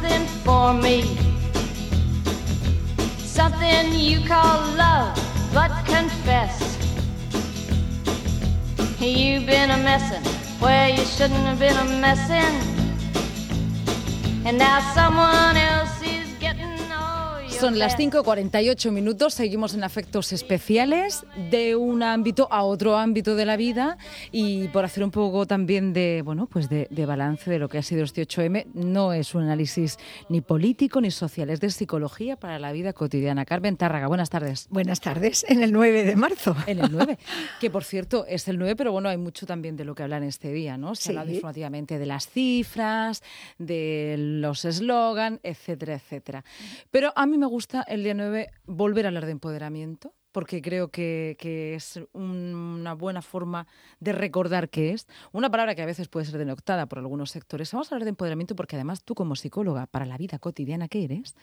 something for me. Something you call love, but confess. You've been a messin' where you shouldn't have been a messin'. And now someone else Son las best. 5.48 minutos, seguimos en afectos especiales de un ámbito a otro ámbito de la vida y por hacer un poco también de, bueno, pues de, de balance de lo que ha sido este 8M, no es un análisis ni político ni social, es de psicología para la vida cotidiana. Carmen Tárraga, buenas tardes. Buenas tardes, en el 9 de marzo. En el 9, que por cierto es el 9, pero bueno, hay mucho también de lo que hablar en este día, ¿no? Se Sí. habla informativamente de las cifras, de los eslogan, etcétera, etcétera. Pero a mí me gusta el día 9 volver a hablar de empoderamiento, porque creo que, que es un- una buena forma de recordar qué es. Una palabra que a veces puede ser denoctada por algunos sectores. Vamos a hablar de empoderamiento porque además tú como psicóloga para la vida cotidiana que eres,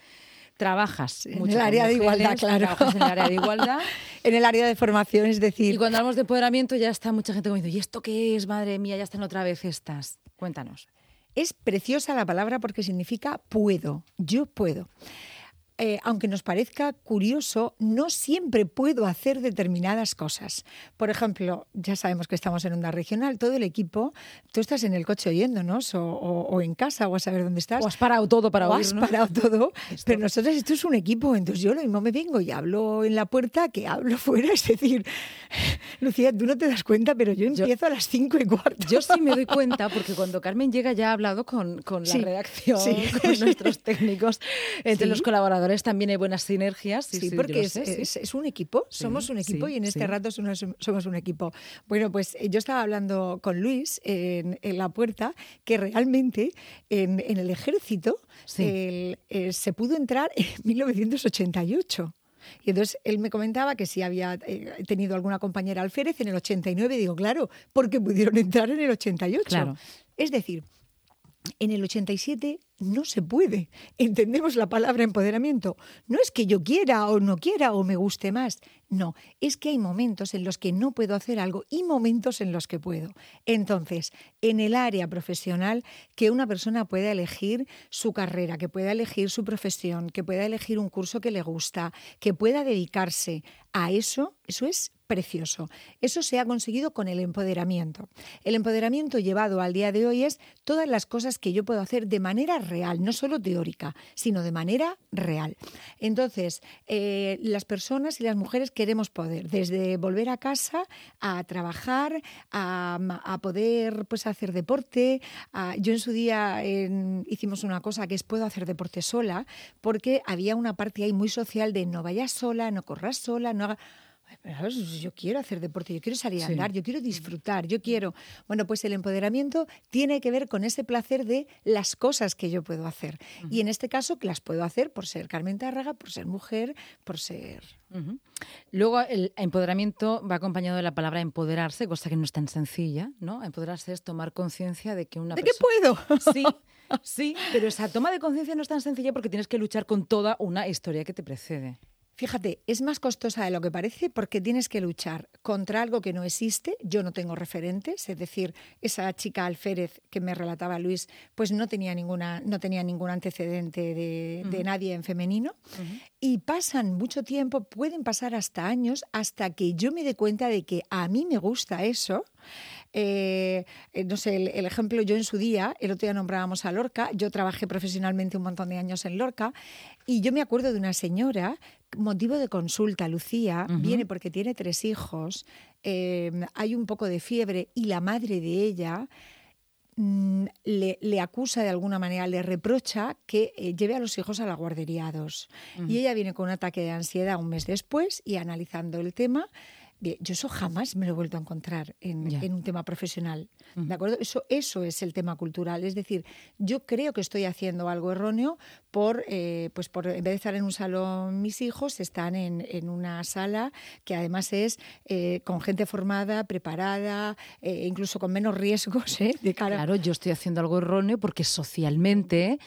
trabajas En el área de mujeres, igualdad, claro. trabajas en el área de igualdad. En el área de formación, es decir, Y cuando hablamos de empoderamiento ya está mucha gente como diciendo, ¿y esto qué es? Madre mía, ya están otra vez estas. Cuéntanos. es preciosa la palabra porque significa puedo, yo puedo. Eh, aunque nos parezca curioso, no siempre puedo hacer determinadas cosas. Por ejemplo, ya sabemos que estamos en onda regional, todo el equipo, tú estás en el coche oyéndonos o, o- o en casa o a saber dónde estás. O has parado todo para o has parado todo, Esto. pero nosotros esto es un equipo, entonces yo lo mismo me vengo y hablo en la puerta que hablo fuera, es decir, Lucía, tú no te das cuenta, pero yo Yo- empiezo a las cinco y cuarto. Yo sí me doy cuenta porque cuando Carmen llega ya ha hablado con, con la Sí, redacción, sí. con nuestros técnicos, entre Sí. los colaboradores también hay buenas sinergias. Sí, Sí, sí, yo porque es, sé, sí. es- es un equipo, somos un equipo y en este rato somos, un equipo. Bueno, pues eh, yo estaba hablando con Luis en, en la puerta que realmente en, en el ejército el- eh, se pudo entrar en 1988. Y entonces él me comentaba que si había eh, tenido alguna compañera alférez en el 89, digo, claro, porque pudieron entrar en el 88. Claro. Es decir, en el 87 no se puede. Entendemos la palabra empoderamiento. No es que yo quiera o no quiera o me guste más. No, es que hay momentos en los que no puedo hacer algo y momentos en los que puedo. Entonces, en el área profesional, que una persona pueda elegir su carrera, que pueda elegir su profesión, que pueda elegir un curso que le gusta, que pueda dedicarse a eso, eso es precioso. Eso se ha conseguido con el empoderamiento. El empoderamiento llevado al día de hoy es todas las cosas que yo puedo hacer de manera real, no solo teórica, sino de manera real. Entonces, eh, las personas y las mujeres queremos poder, desde volver a casa a trabajar, a, a poder pues, hacer deporte. a- yo en su día en- hicimos una cosa que es puedo hacer deporte sola, porque había una parte ahí muy social de no vayas sola, no corras sola, no hagas... Yo quiero hacer deporte, yo quiero salir a Sí. andar, yo quiero disfrutar, yo quiero. Bueno, pues el empoderamiento tiene que ver con ese placer de las cosas que yo puedo hacer. Y en este caso, que las puedo hacer por ser Carmen Tárraga, por ser mujer, por ser. Luego el empoderamiento va acompañado de la palabra empoderarse, cosa que no es tan sencilla, ¿no? Empoderarse es tomar conciencia de que una ¿De qué persona... puedo? Sí, sí, pero esa toma de conciencia no es tan sencilla porque tienes que luchar con toda una historia que te precede. Fíjate, es más costosa de lo que parece porque tienes que luchar contra algo que no existe. Yo no tengo referentes, es decir, esa chica alférez que me relataba Luis, pues no tenía ninguna, no tenía ningún antecedente de, de nadie en femenino. Y pasan mucho tiempo, pueden pasar hasta años, hasta que yo me dé cuenta de que a mí me gusta eso. Eh, no sé, el, el ejemplo, yo en su día, el otro día nombrábamos a Lorca, yo trabajé profesionalmente un montón de años en Lorca, y yo me acuerdo de una señora, motivo de consulta, Lucía, viene porque tiene tres hijos, eh, hay un poco de fiebre, y la madre de ella mm, le, le acusa de alguna manera, le reprocha que eh, lleve a los hijos a la guardería 2. Y ella viene con un ataque de ansiedad un mes después y analizando el tema, yo eso jamás me lo he vuelto a encontrar en, un tema profesional. ¿De acuerdo? Eso, eso es el tema cultural. Es decir, yo creo que estoy haciendo algo erróneo por, eh, pues por, en vez de estar en un salón mis hijos, están en, en una sala que además es eh, con gente formada, preparada, eh, incluso con menos riesgos ¿eh? de cara Claro, yo estoy haciendo algo erróneo porque socialmente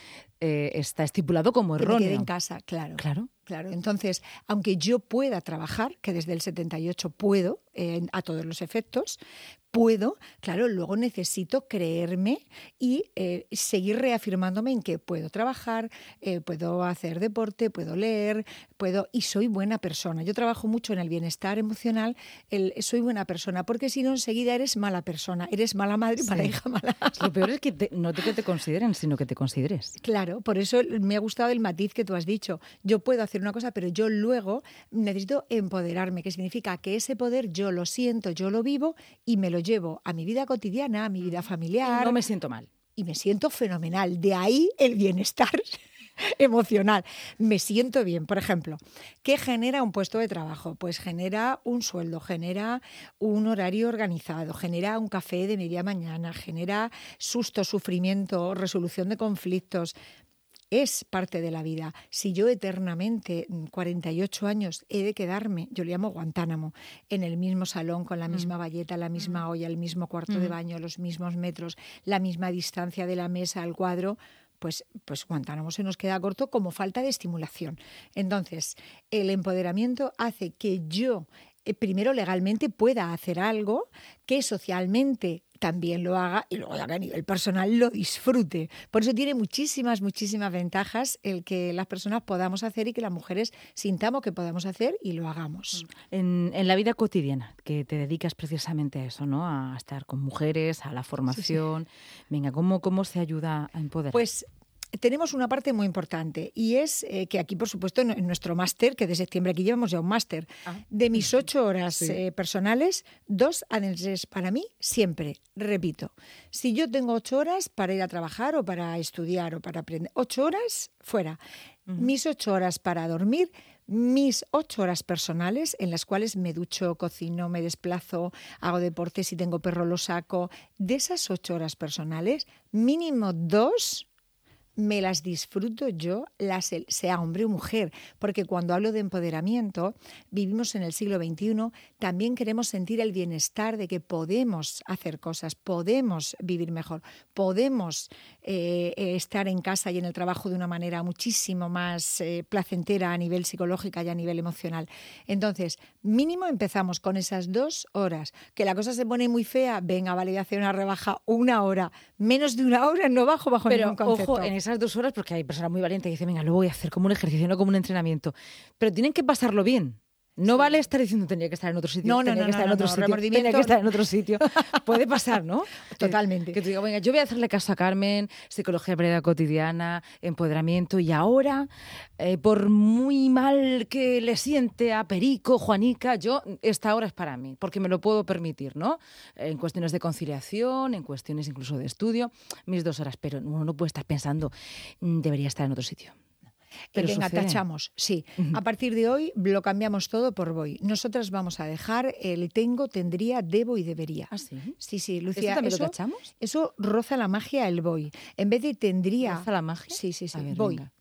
está estipulado como que me quede erróneo. en casa, claro. Claro. Claro, entonces, aunque yo pueda trabajar, que desde el 78 puedo, eh, a todos los efectos, puedo, claro, luego necesito creerme y eh, seguir reafirmándome en que puedo trabajar, eh, puedo hacer deporte, puedo leer, puedo y soy buena persona. Yo trabajo mucho en el bienestar emocional, el soy buena persona, porque si no enseguida eres mala persona, eres mala madre, mala hija, mala. Lo peor es que te- no te que te consideren, sino que te consideres. Claro, por eso me ha gustado el matiz que tú has dicho. Yo puedo hacer una cosa, pero yo luego necesito empoderarme, que significa que ese poder yo lo siento, yo lo vivo y me lo llevo a mi vida cotidiana, a mi vida familiar No me siento mal. y me siento fenomenal. De ahí el bienestar emocional. Me siento bien. Por ejemplo, ¿qué genera un puesto de trabajo? Pues genera un sueldo, genera un horario organizado, genera un café de media mañana, genera susto, sufrimiento, resolución de conflictos. Es parte de la vida. Si yo eternamente, mm, 48 años, he de quedarme, yo le llamo Guantánamo, en el mismo salón, con la misma valleta, la misma olla, el mismo cuarto de baño, los mismos metros, la misma distancia de la mesa al cuadro, pues, pues Guantánamo se nos queda corto como falta de estimulación. Entonces, el empoderamiento hace que yo, eh, primero legalmente, pueda hacer algo que socialmente también lo haga y luego ya que a nivel personal lo disfrute. Por eso tiene muchísimas, muchísimas ventajas el que las personas podamos hacer y que las mujeres sintamos que podamos hacer y lo hagamos. En, en la vida cotidiana, que te dedicas precisamente a eso, ¿no? A estar con mujeres, a la formación. Venga, ¿cómo, ¿cómo se ayuda a empoderar? Pues tenemos una parte muy importante y es eh, que aquí, por supuesto, en, nuestro máster, que de septiembre aquí llevamos ya un máster, Ah. de mis ocho horas Sí. eh, personales, dos han de ser para mí siempre. Repito, si yo tengo ocho horas para ir a trabajar o para estudiar o para aprender, ocho horas fuera. Mis ocho horas para dormir, mis ocho horas personales en las cuales me ducho, cocino, me desplazo, hago deporte, si tengo perro lo saco. De esas ocho horas personales, mínimo dos me las disfruto yo, las, sea hombre o mujer, porque cuando hablo de empoderamiento, vivimos en el siglo XXI, también queremos sentir el bienestar de que podemos hacer cosas, podemos vivir mejor, podemos eh, estar en casa y en el trabajo de una manera muchísimo más eh, placentera a nivel psicológico y a nivel emocional. Entonces, mínimo empezamos con esas dos horas. Que la cosa se pone muy fea, venga, vale, voy a hacer una rebaja una hora. Menos de una hora no bajo bajo Pero ningún concepto. ojo, en esas dos horas, porque hay personas muy valientes que dicen, venga, lo voy a hacer como un ejercicio, no como un entrenamiento. Pero tienen que pasarlo bien. No vale estar diciendo tenía que estar en otro sitio, No, no, tenía no, que estar no, en otro sitio, tenía que estar en otro sitio. Puede pasar, ¿no? Totalmente. Que, tú digas, venga, yo voy a hacerle caso a Carmen, psicología de vida cotidiana, empoderamiento, y ahora, eh, por muy mal que le siente a Perico, Juanica, yo, esta hora es para mí, porque me lo puedo permitir, ¿no? En cuestiones de conciliación, en cuestiones incluso de estudio, mis dos horas, pero uno no puede estar pensando, "Mm, debería estar en otro sitio. Pero venga, sucede. tachamos, sí. A partir de hoy lo cambiamos todo por voy. Nosotras vamos a dejar el tengo, tendría, debo y debería. ¿Ah, sí? Sí, sí, Lucía. también lo eso, tachamos? Eso roza la magia el voy. En vez de tendría. ¿Roza la magia? Sí, sí, sí. Ver, voy. venga.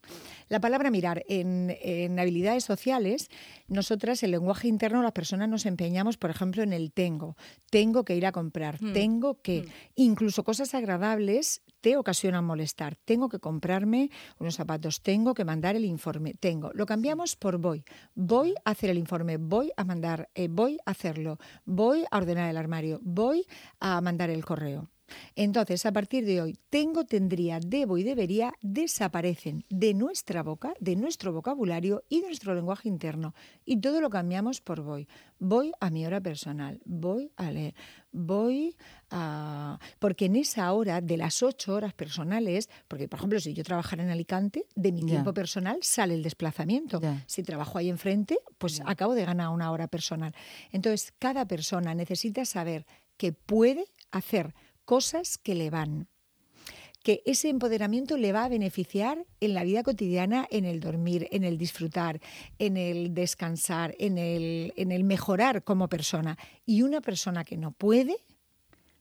La palabra mirar. En, en habilidades sociales, nosotras, el lenguaje interno, las personas nos empeñamos, por ejemplo, en el tengo. Tengo que ir a comprar. Hmm. Tengo que. Incluso cosas agradables te ocasionan molestar. Tengo que comprarme unos zapatos. Tengo que mandar el informe. Tengo. Lo cambiamos por voy. Voy a hacer el informe. Voy a mandar. eh, voy a hacerlo. Voy a ordenar el armario. Voy a mandar el correo. Entonces, a partir de hoy, tengo, tendría, debo y debería desaparecen de nuestra boca, de nuestro vocabulario y de nuestro lenguaje interno. Y todo lo cambiamos por voy. Voy a mi hora personal, voy a leer, voy a... Porque en esa hora de las ocho horas personales, porque por ejemplo, si yo trabajara en Alicante, de mi tiempo personal sale el desplazamiento. Si trabajo ahí enfrente, pues acabo de ganar una hora personal. Entonces, cada persona necesita saber que puede hacer cosas que le van que ese empoderamiento le va a beneficiar en la vida cotidiana, en el dormir, en el disfrutar, en el descansar, en el, en el mejorar como persona. Y una persona que no puede,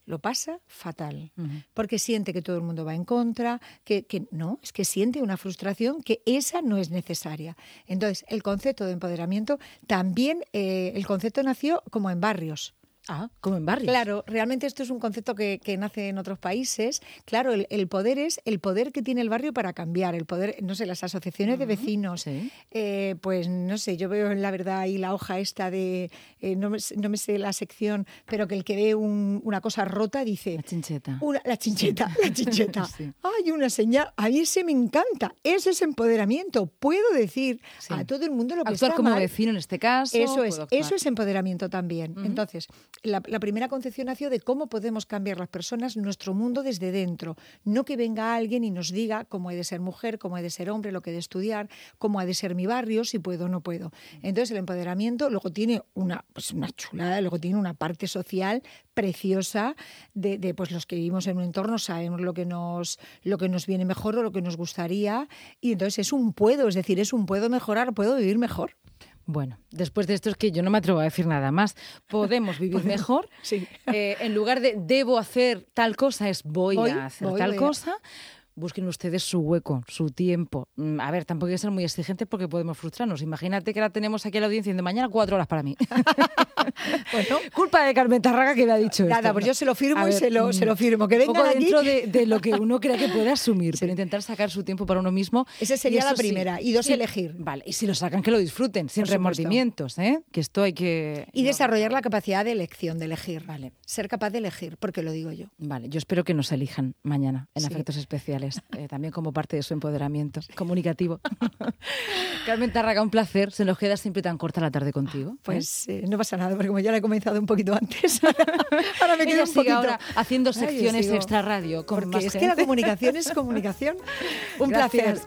lo pasa fatal, porque siente que todo el mundo va en contra, que, que no, es que siente una frustración que esa no es necesaria. Entonces, el concepto de empoderamiento también, eh, el concepto nació como en barrios. Ah, como en barrios. Claro, realmente esto es un concepto que, que nace en otros países. Claro, el, el poder es el poder que tiene el barrio para cambiar, el poder, no sé, las asociaciones de vecinos. sí. eh, pues no sé, yo veo en la verdad ahí la hoja esta de, eh, no, me, no me sé la sección, pero que el que ve un- una cosa rota dice... La chincheta. Una- la chincheta, la chincheta. Sí. Hay una señal, a mí ese me encanta, eso es empoderamiento. Puedo decir a todo el mundo lo que Actuar está como mal. vecino en este caso. Eso es, actuar. eso es empoderamiento también. Entonces, la, la primera concepción nació de cómo podemos cambiar las personas nuestro mundo desde dentro. No que venga alguien y nos diga cómo he de ser mujer, cómo he de ser hombre, lo que he de estudiar, cómo ha de ser mi barrio, si puedo o no puedo. Entonces, el empoderamiento luego tiene una, pues una chulada, luego tiene una parte social preciosa de, de, pues los que vivimos en un entorno sabemos lo que nos lo que nos viene mejor o lo que nos gustaría y entonces es un puedo, es decir, es un puedo mejorar, puedo vivir mejor. Bueno, después de esto es que yo no me atrevo a decir nada más. Podemos vivir mejor. Sí. Eh, en lugar de debo hacer tal cosa, es voy, Voy, a hacer voy, tal a- cosa. Busquen ustedes su hueco, su tiempo. Mm, A ver, tampoco hay que ser muy exigentes porque podemos frustrarnos. Imagínate que ahora tenemos aquí a la audiencia de mañana cuatro horas para mí. Bueno, Culpa de Carmen Tarraga que me ha dicho esto. Nada, pues yo se lo firmo A y se lo- se lo firmo. Que aquí. dentro de, de lo que uno crea que puede asumir, pero intentar sacar su tiempo para uno mismo. Esa sería la sí. primera. Y dos, Sí. elegir. Vale, y si lo sacan, que lo disfruten, sin Por remordimientos, ¿eh? Que esto hay que... y no. desarrollar la capacidad de elección, de elegir. Vale. Ser capaz de elegir, porque lo digo yo. Vale, yo espero que nos elijan mañana en. Afectos Especiales, eh, también como parte de su empoderamiento comunicativo. Carmen Tarraga, un placer. Se nos queda siempre tan corta la tarde contigo. Pues eh, no pasa nada, porque como ya la he comenzado un poquito antes, ahora me quedo un poquito. ahora haciendo Ay, secciones sigo. extra radio con Porque más es que la gente. comunicación es comunicación. Un Gracias. placer.